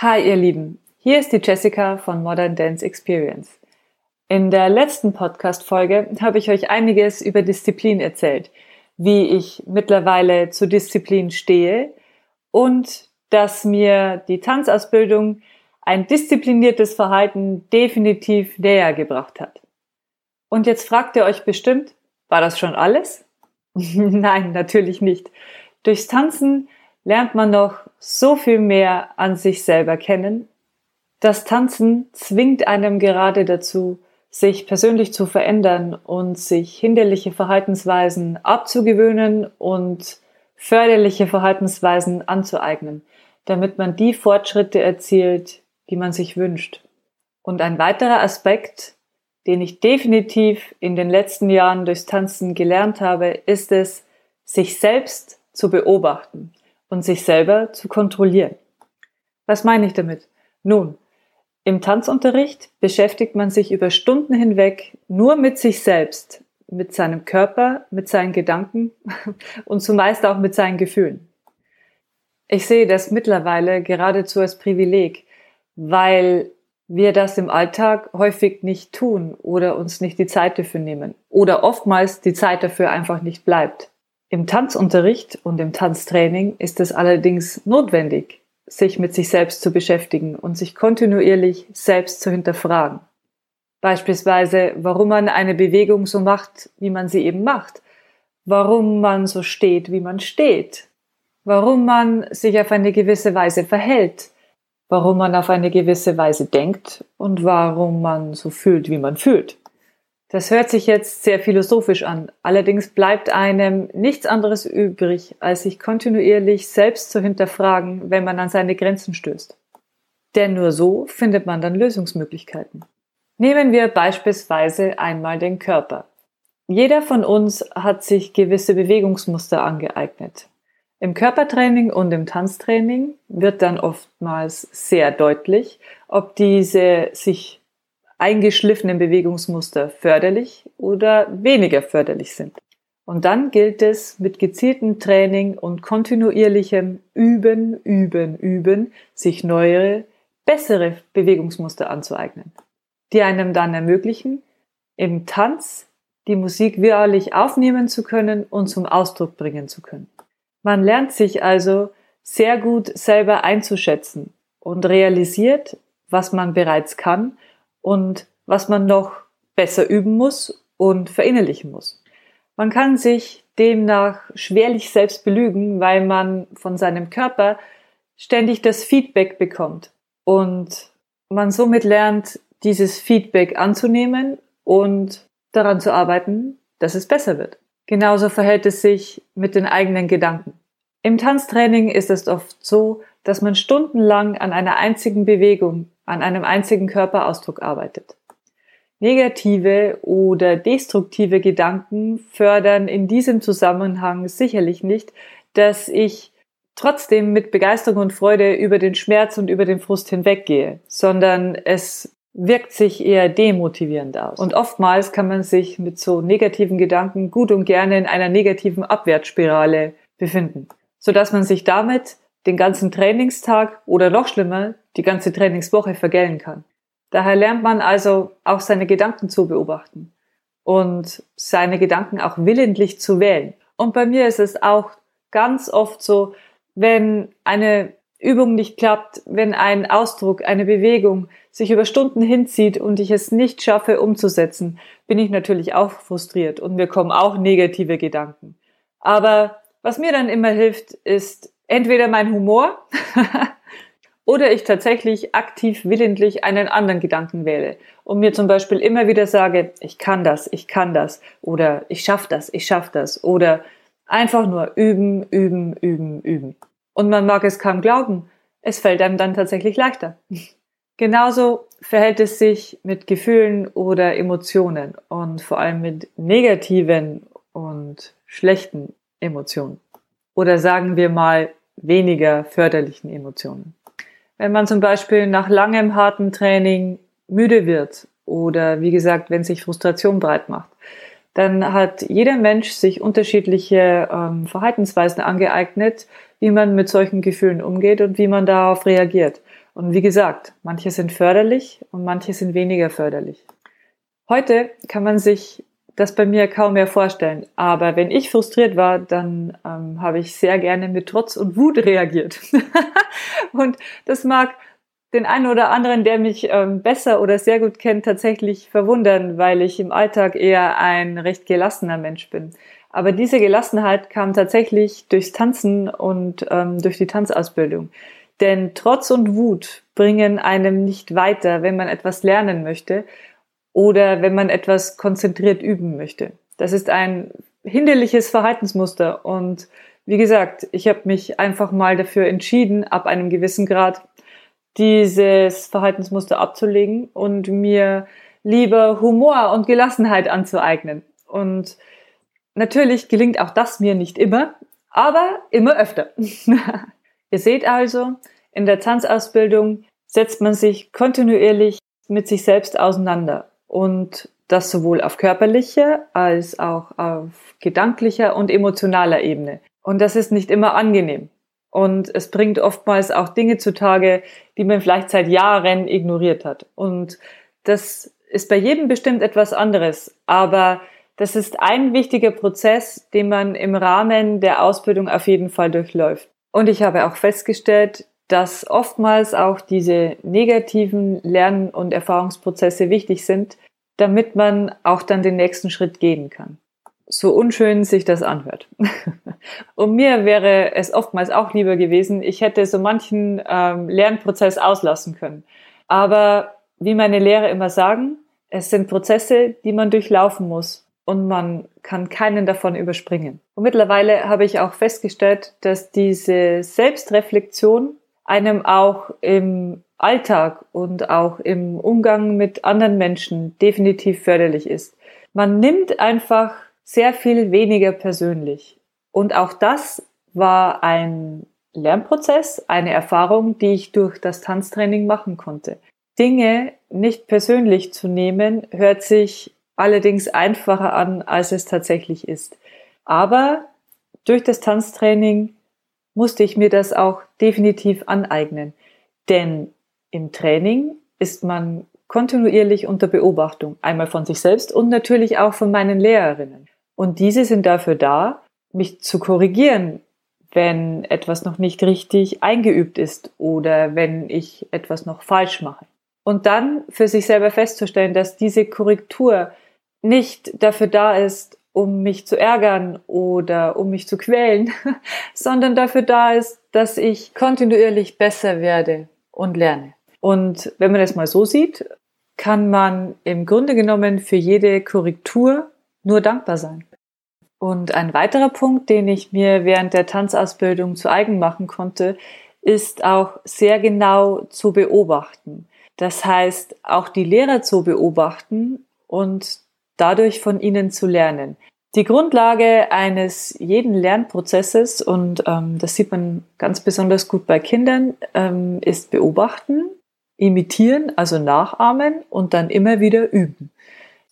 Hi ihr Lieben, hier ist die Jessica von Modern Dance Experience. In der letzten Podcast-Folge habe ich euch einiges über Disziplin erzählt, wie ich mittlerweile zu Disziplin stehe und dass mir die Tanzausbildung ein diszipliniertes Verhalten definitiv näher gebracht hat. Und jetzt fragt ihr euch bestimmt, war das schon alles? Nein, natürlich nicht. Durchs Tanzen lernt man noch so viel mehr an sich selber kennen. Das Tanzen zwingt einem gerade dazu, sich persönlich zu verändern und sich hinderliche Verhaltensweisen abzugewöhnen und förderliche Verhaltensweisen anzueignen, damit man die Fortschritte erzielt, die man sich wünscht. Und ein weiterer Aspekt, den ich definitiv in den letzten Jahren durchs Tanzen gelernt habe, ist es, sich selbst zu beobachten und sich selber zu kontrollieren. Was meine ich damit? Nun, im Tanzunterricht beschäftigt man sich über Stunden hinweg nur mit sich selbst, mit seinem Körper, mit seinen Gedanken und zumeist auch mit seinen Gefühlen. Ich sehe das mittlerweile geradezu als Privileg, weil wir das im Alltag häufig nicht tun oder uns nicht die Zeit dafür nehmen oder oftmals die Zeit dafür einfach nicht bleibt. Im Tanzunterricht und im Tanztraining ist es allerdings notwendig, sich mit sich selbst zu beschäftigen und sich kontinuierlich selbst zu hinterfragen. Beispielsweise, warum man eine Bewegung so macht, wie man sie eben macht, warum man so steht, wie man steht, warum man sich auf eine gewisse Weise verhält, warum man auf eine gewisse Weise denkt und warum man so fühlt, wie man fühlt. Das hört sich jetzt sehr philosophisch an. Allerdings bleibt einem nichts anderes übrig, als sich kontinuierlich selbst zu hinterfragen, wenn man an seine Grenzen stößt. Denn nur so findet man dann Lösungsmöglichkeiten. Nehmen wir beispielsweise einmal den Körper. Jeder von uns hat sich gewisse Bewegungsmuster angeeignet. Im Körpertraining und im Tanztraining wird dann oftmals sehr deutlich, ob diese sich eingeschliffenen Bewegungsmuster förderlich oder weniger förderlich sind. Und dann gilt es mit gezieltem Training und kontinuierlichem Üben, Üben, Üben, sich neuere, bessere Bewegungsmuster anzueignen, die einem dann ermöglichen, im Tanz die Musik wirklich aufnehmen zu können und zum Ausdruck bringen zu können. Man lernt sich also sehr gut selber einzuschätzen und realisiert, was man bereits kann und was man noch besser üben muss und verinnerlichen muss. Man kann sich demnach schwerlich selbst belügen, weil man von seinem Körper ständig das Feedback bekommt und man somit lernt, dieses Feedback anzunehmen und daran zu arbeiten, dass es besser wird. Genauso verhält es sich mit den eigenen Gedanken. Im Tanztraining ist es oft so, dass man stundenlang an einer einzigen Bewegung an einem einzigen Körperausdruck arbeitet. Negative oder destruktive Gedanken fördern in diesem Zusammenhang sicherlich nicht, dass ich trotzdem mit Begeisterung und Freude über den Schmerz und über den Frust hinweggehe, sondern es wirkt sich eher demotivierend aus. Und oftmals kann man sich mit so negativen Gedanken gut und gerne in einer negativen Abwärtsspirale befinden, sodass man sich damit den ganzen Trainingstag oder noch schlimmer, die ganze Trainingswoche vergällen kann. Daher lernt man also auch seine Gedanken zu beobachten und seine Gedanken auch willentlich zu wählen. Und bei mir ist es auch ganz oft so, wenn eine Übung nicht klappt, wenn ein Ausdruck, eine Bewegung sich über Stunden hinzieht und ich es nicht schaffe umzusetzen, bin ich natürlich auch frustriert und mir kommen auch negative Gedanken. Aber was mir dann immer hilft, ist entweder mein Humor oder ich tatsächlich aktiv willentlich einen anderen Gedanken wähle und mir zum Beispiel immer wieder sage, ich kann das, ich kann das oder ich schaff das, ich schaff das oder einfach nur üben, üben, üben, üben. Und man mag es kaum glauben, es fällt einem dann tatsächlich leichter. Genauso verhält es sich mit Gefühlen oder Emotionen und vor allem mit negativen und schlechten Emotionen. Oder sagen wir mal weniger förderlichen Emotionen. Wenn man zum Beispiel nach langem harten Training müde wird oder wie gesagt, wenn sich Frustration breit macht, dann hat jeder Mensch sich unterschiedliche ähm, Verhaltensweisen angeeignet, wie man mit solchen Gefühlen umgeht und wie man darauf reagiert. Und wie gesagt, manche sind förderlich und manche sind weniger förderlich. Heute kann man sich das bei mir kaum mehr vorstellen. Aber wenn ich frustriert war, dann ähm, habe ich sehr gerne mit Trotz und Wut reagiert. und das mag den einen oder anderen, der mich ähm, besser oder sehr gut kennt, tatsächlich verwundern, weil ich im Alltag eher ein recht gelassener Mensch bin. Aber diese Gelassenheit kam tatsächlich durchs Tanzen und ähm, durch die Tanzausbildung. Denn Trotz und Wut bringen einem nicht weiter, wenn man etwas lernen möchte oder wenn man etwas konzentriert üben möchte. Das ist ein hinderliches Verhaltensmuster und wie gesagt, ich habe mich einfach mal dafür entschieden, ab einem gewissen Grad dieses Verhaltensmuster abzulegen und mir lieber Humor und Gelassenheit anzueignen. Und natürlich gelingt auch das mir nicht immer, aber immer öfter. Ihr seht also, in der Tanzausbildung setzt man sich kontinuierlich mit sich selbst auseinander und das sowohl auf körperlicher als auch auf gedanklicher und emotionaler Ebene. Und das ist nicht immer angenehm. Und es bringt oftmals auch Dinge zutage, die man vielleicht seit Jahren ignoriert hat. Und das ist bei jedem bestimmt etwas anderes. Aber das ist ein wichtiger Prozess, den man im Rahmen der Ausbildung auf jeden Fall durchläuft. Und ich habe auch festgestellt, dass oftmals auch diese negativen Lern- und Erfahrungsprozesse wichtig sind, damit man auch dann den nächsten Schritt gehen kann. So unschön sich das anhört. und mir wäre es oftmals auch lieber gewesen, ich hätte so manchen ähm, Lernprozess auslassen können. Aber wie meine Lehrer immer sagen, es sind Prozesse, die man durchlaufen muss und man kann keinen davon überspringen. Und mittlerweile habe ich auch festgestellt, dass diese Selbstreflexion einem auch im Alltag und auch im Umgang mit anderen Menschen definitiv förderlich ist. Man nimmt einfach sehr viel weniger persönlich. Und auch das war ein Lernprozess, eine Erfahrung, die ich durch das Tanztraining machen konnte. Dinge nicht persönlich zu nehmen, hört sich allerdings einfacher an, als es tatsächlich ist. Aber durch das Tanztraining musste ich mir das auch definitiv aneignen. Denn im Training ist man kontinuierlich unter Beobachtung, einmal von sich selbst und natürlich auch von meinen Lehrerinnen. Und diese sind dafür da, mich zu korrigieren, wenn etwas noch nicht richtig eingeübt ist oder wenn ich etwas noch falsch mache. Und dann für sich selber festzustellen, dass diese Korrektur nicht dafür da ist, um mich zu ärgern oder um mich zu quälen, sondern dafür da ist, dass ich kontinuierlich besser werde und lerne. Und wenn man das mal so sieht, kann man im Grunde genommen für jede Korrektur nur dankbar sein. Und ein weiterer Punkt, den ich mir während der Tanzausbildung zu eigen machen konnte, ist auch sehr genau zu beobachten. Das heißt, auch die Lehrer zu beobachten und dadurch von ihnen zu lernen. Die Grundlage eines jeden Lernprozesses, und ähm, das sieht man ganz besonders gut bei Kindern, ähm, ist beobachten, imitieren, also nachahmen und dann immer wieder üben.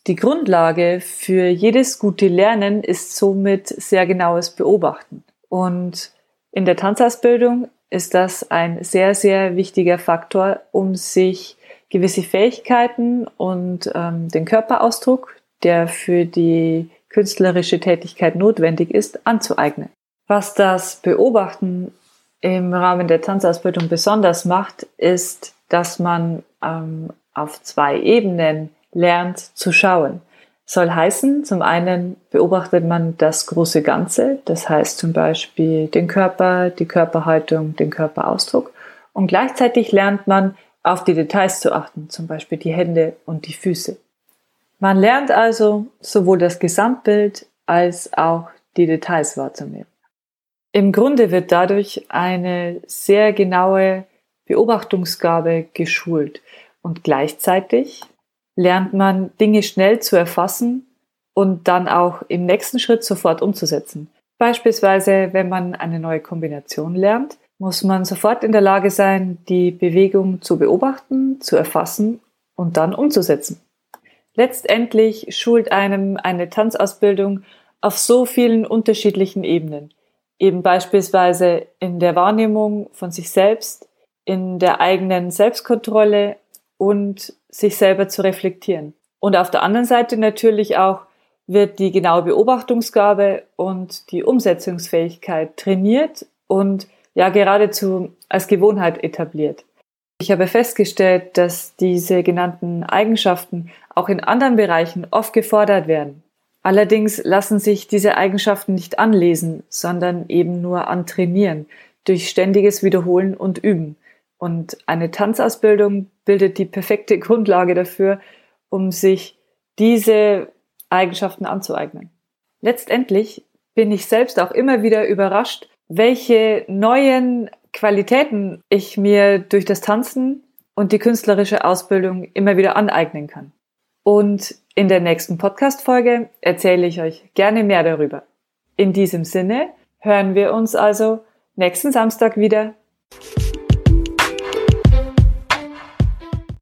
Die Grundlage für jedes gute Lernen ist somit sehr genaues Beobachten. Und in der Tanzausbildung ist das ein sehr, sehr wichtiger Faktor, um sich gewisse Fähigkeiten und ähm, den Körperausdruck, der für die künstlerische Tätigkeit notwendig ist, anzueignen. Was das Beobachten im Rahmen der Tanzausbildung besonders macht, ist, dass man ähm, auf zwei Ebenen lernt zu schauen. Soll heißen, zum einen beobachtet man das große Ganze, das heißt zum Beispiel den Körper, die Körperhaltung, den Körperausdruck und gleichzeitig lernt man auf die Details zu achten, zum Beispiel die Hände und die Füße. Man lernt also sowohl das Gesamtbild als auch die Details wahrzunehmen. Im Grunde wird dadurch eine sehr genaue Beobachtungsgabe geschult und gleichzeitig lernt man Dinge schnell zu erfassen und dann auch im nächsten Schritt sofort umzusetzen. Beispielsweise, wenn man eine neue Kombination lernt, muss man sofort in der Lage sein, die Bewegung zu beobachten, zu erfassen und dann umzusetzen. Letztendlich schult einem eine Tanzausbildung auf so vielen unterschiedlichen Ebenen. Eben beispielsweise in der Wahrnehmung von sich selbst, in der eigenen Selbstkontrolle und sich selber zu reflektieren. Und auf der anderen Seite natürlich auch wird die genaue Beobachtungsgabe und die Umsetzungsfähigkeit trainiert und ja geradezu als Gewohnheit etabliert. Ich habe festgestellt, dass diese genannten Eigenschaften auch in anderen Bereichen oft gefordert werden. Allerdings lassen sich diese Eigenschaften nicht anlesen, sondern eben nur antrainieren durch ständiges Wiederholen und Üben. Und eine Tanzausbildung bildet die perfekte Grundlage dafür, um sich diese Eigenschaften anzueignen. Letztendlich bin ich selbst auch immer wieder überrascht, welche neuen Qualitäten ich mir durch das Tanzen und die künstlerische Ausbildung immer wieder aneignen kann. Und in der nächsten Podcast-Folge erzähle ich euch gerne mehr darüber. In diesem Sinne hören wir uns also nächsten Samstag wieder